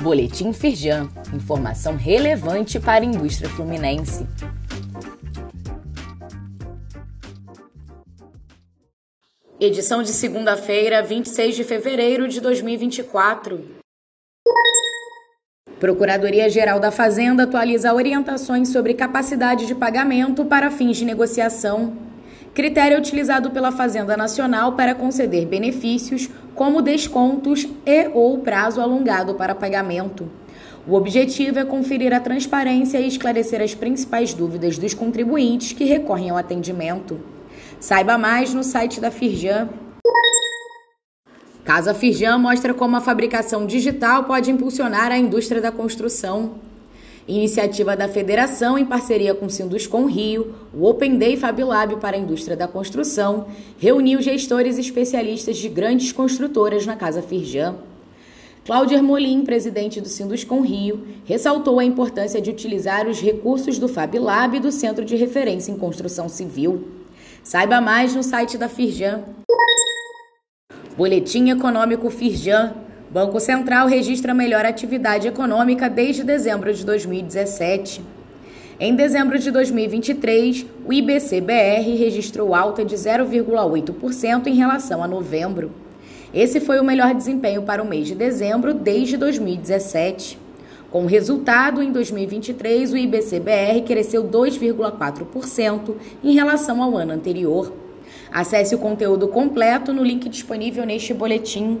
Boletim Firjan, informação relevante para a indústria fluminense. Edição de segunda-feira, 26 de fevereiro de 2024. Procuradoria-Geral da Fazenda atualiza orientações sobre capacidade de pagamento para fins de negociação critério utilizado pela Fazenda Nacional para conceder benefícios como descontos e ou prazo alongado para pagamento. O objetivo é conferir a transparência e esclarecer as principais dúvidas dos contribuintes que recorrem ao atendimento. Saiba mais no site da Firjan. Casa Firjan mostra como a fabricação digital pode impulsionar a indústria da construção. Iniciativa da Federação em parceria com Sinduscom Rio, o Open Day Fab Lab para a indústria da construção, reuniu gestores e especialistas de grandes construtoras na Casa Firjan. Cláudio Ermolim, presidente do Sinduscom Rio, ressaltou a importância de utilizar os recursos do Fab Lab do Centro de Referência em Construção Civil. Saiba mais no site da Firjan. Boletim Econômico Firjan Banco Central registra melhor atividade econômica desde dezembro de 2017. Em dezembro de 2023, o IBC-BR registrou alta de 0,8% em relação a novembro. Esse foi o melhor desempenho para o mês de dezembro desde 2017. Com o resultado, em 2023, o IBC-BR cresceu 2,4% em relação ao ano anterior. Acesse o conteúdo completo no link disponível neste boletim.